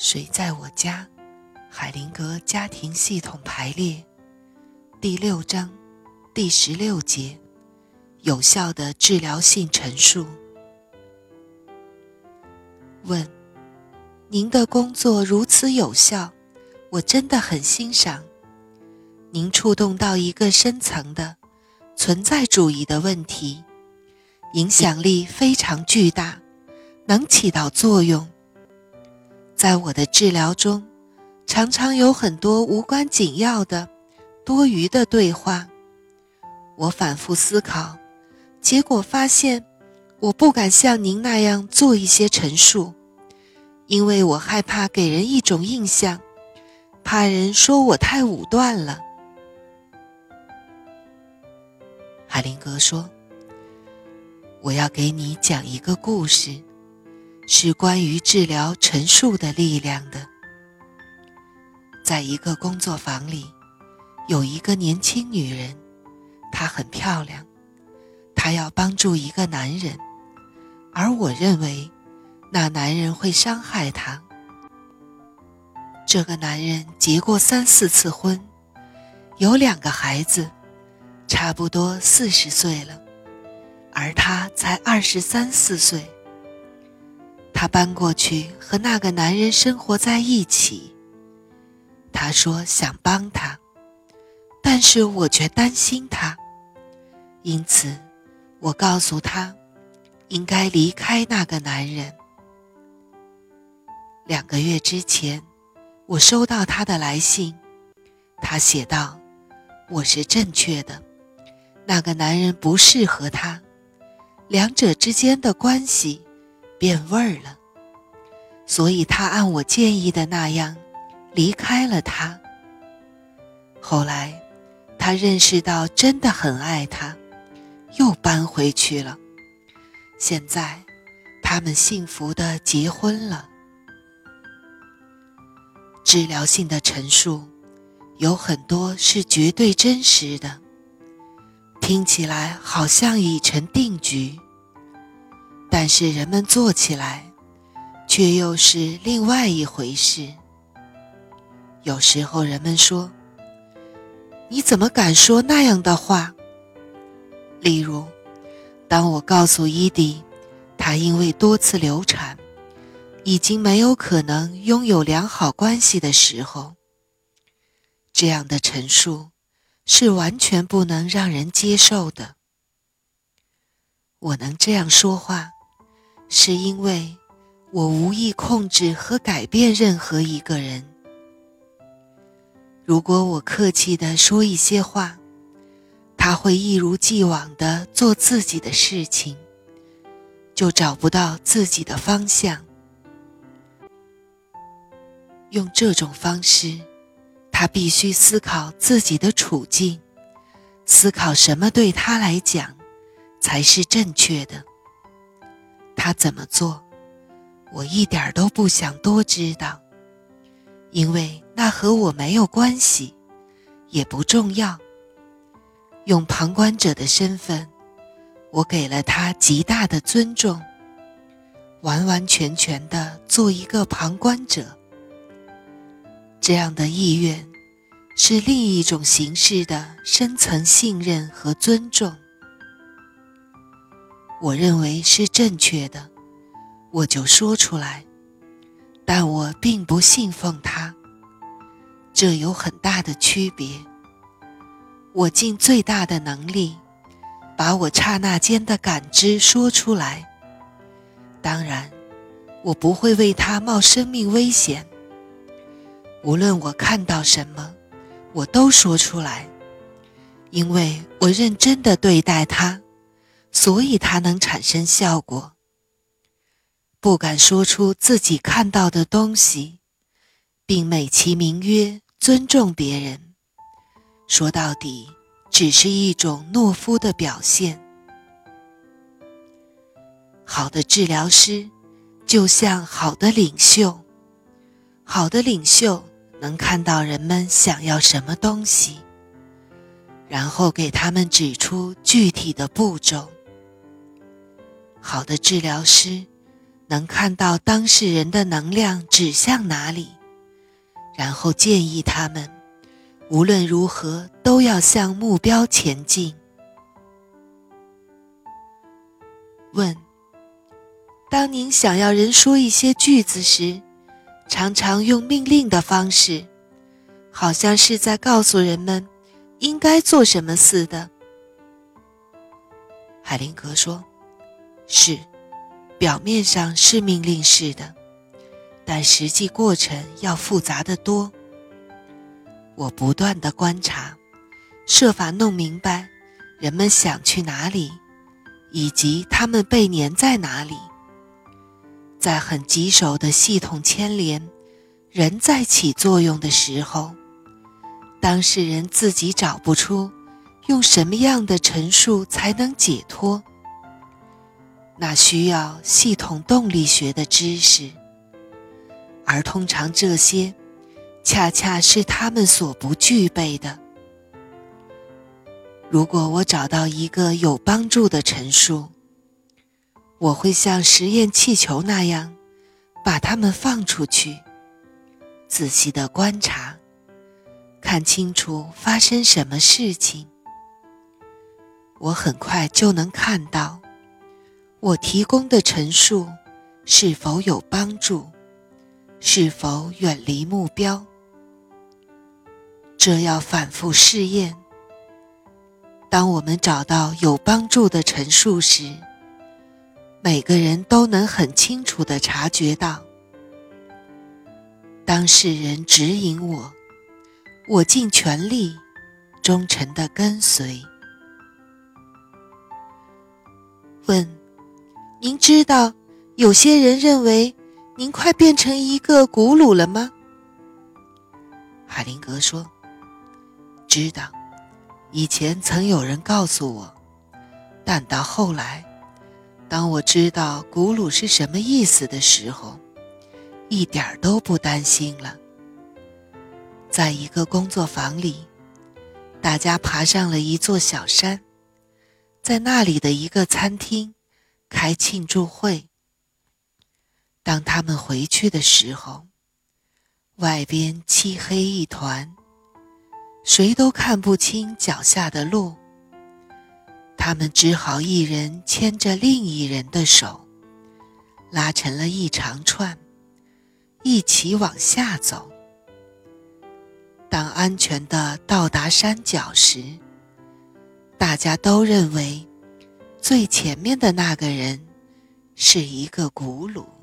谁在我家？海灵格家庭系统排列第六章第十六节：有效的治疗性陈述。问：您的工作如此有效，我真的很欣赏。您触动到一个深层的存在主义的问题，影响力非常巨大，能起到作用。在我的治疗中，常常有很多无关紧要的、多余的对话。我反复思考，结果发现，我不敢像您那样做一些陈述，因为我害怕给人一种印象，怕人说我太武断了。海灵格说：“我要给你讲一个故事。”是关于治疗陈述的力量的。在一个工作坊里，有一个年轻女人，她很漂亮，她要帮助一个男人，而我认为那男人会伤害她。这个男人结过三四次婚，有两个孩子，差不多四十岁了，而他才二十三四岁。他搬过去和那个男人生活在一起。他说想帮他，但是我却担心他，因此我告诉他应该离开那个男人。两个月之前，我收到他的来信，他写道：“我是正确的，那个男人不适合他，两者之间的关系。”变味儿了，所以他按我建议的那样离开了他。后来，他认识到真的很爱他，又搬回去了。现在，他们幸福的结婚了。治疗性的陈述有很多是绝对真实的，听起来好像已成定局。但是人们做起来，却又是另外一回事。有时候人们说：“你怎么敢说那样的话？”例如，当我告诉伊迪，他因为多次流产，已经没有可能拥有良好关系的时候，这样的陈述是完全不能让人接受的。我能这样说话。是因为我无意控制和改变任何一个人。如果我客气的说一些话，他会一如既往的做自己的事情，就找不到自己的方向。用这种方式，他必须思考自己的处境，思考什么对他来讲才是正确的。他怎么做，我一点都不想多知道，因为那和我没有关系，也不重要。用旁观者的身份，我给了他极大的尊重，完完全全的做一个旁观者。这样的意愿，是另一种形式的深层信任和尊重。我认为是正确的，我就说出来，但我并不信奉它。这有很大的区别。我尽最大的能力，把我刹那间的感知说出来。当然，我不会为他冒生命危险。无论我看到什么，我都说出来，因为我认真的对待它。所以它能产生效果。不敢说出自己看到的东西，并美其名曰尊重别人，说到底只是一种懦夫的表现。好的治疗师就像好的领袖，好的领袖能看到人们想要什么东西，然后给他们指出具体的步骤。好的治疗师能看到当事人的能量指向哪里，然后建议他们无论如何都要向目标前进。问：当您想要人说一些句子时，常常用命令的方式，好像是在告诉人们应该做什么似的。海灵格说：“是。”表面上是命令式的，但实际过程要复杂的多。我不断的观察，设法弄明白人们想去哪里，以及他们被粘在哪里。在很棘手的系统牵连、人在起作用的时候，当事人自己找不出用什么样的陈述才能解脱。那需要系统动力学的知识，而通常这些恰恰是他们所不具备的。如果我找到一个有帮助的陈述，我会像实验气球那样把它们放出去，仔细的观察，看清楚发生什么事情。我很快就能看到。我提供的陈述是否有帮助？是否远离目标？这要反复试验。当我们找到有帮助的陈述时，每个人都能很清楚地察觉到，当事人指引我，我尽全力、忠诚地跟随。问。您知道，有些人认为您快变成一个古鲁了吗？海灵格说：“知道，以前曾有人告诉我，但到后来，当我知道古鲁是什么意思的时候，一点儿都不担心了。”在一个工作坊里，大家爬上了一座小山，在那里的一个餐厅。开庆祝会。当他们回去的时候，外边漆黑一团，谁都看不清脚下的路。他们只好一人牵着另一人的手，拉成了一长串，一起往下走。当安全的到达山脚时，大家都认为。最前面的那个人是一个古鲁。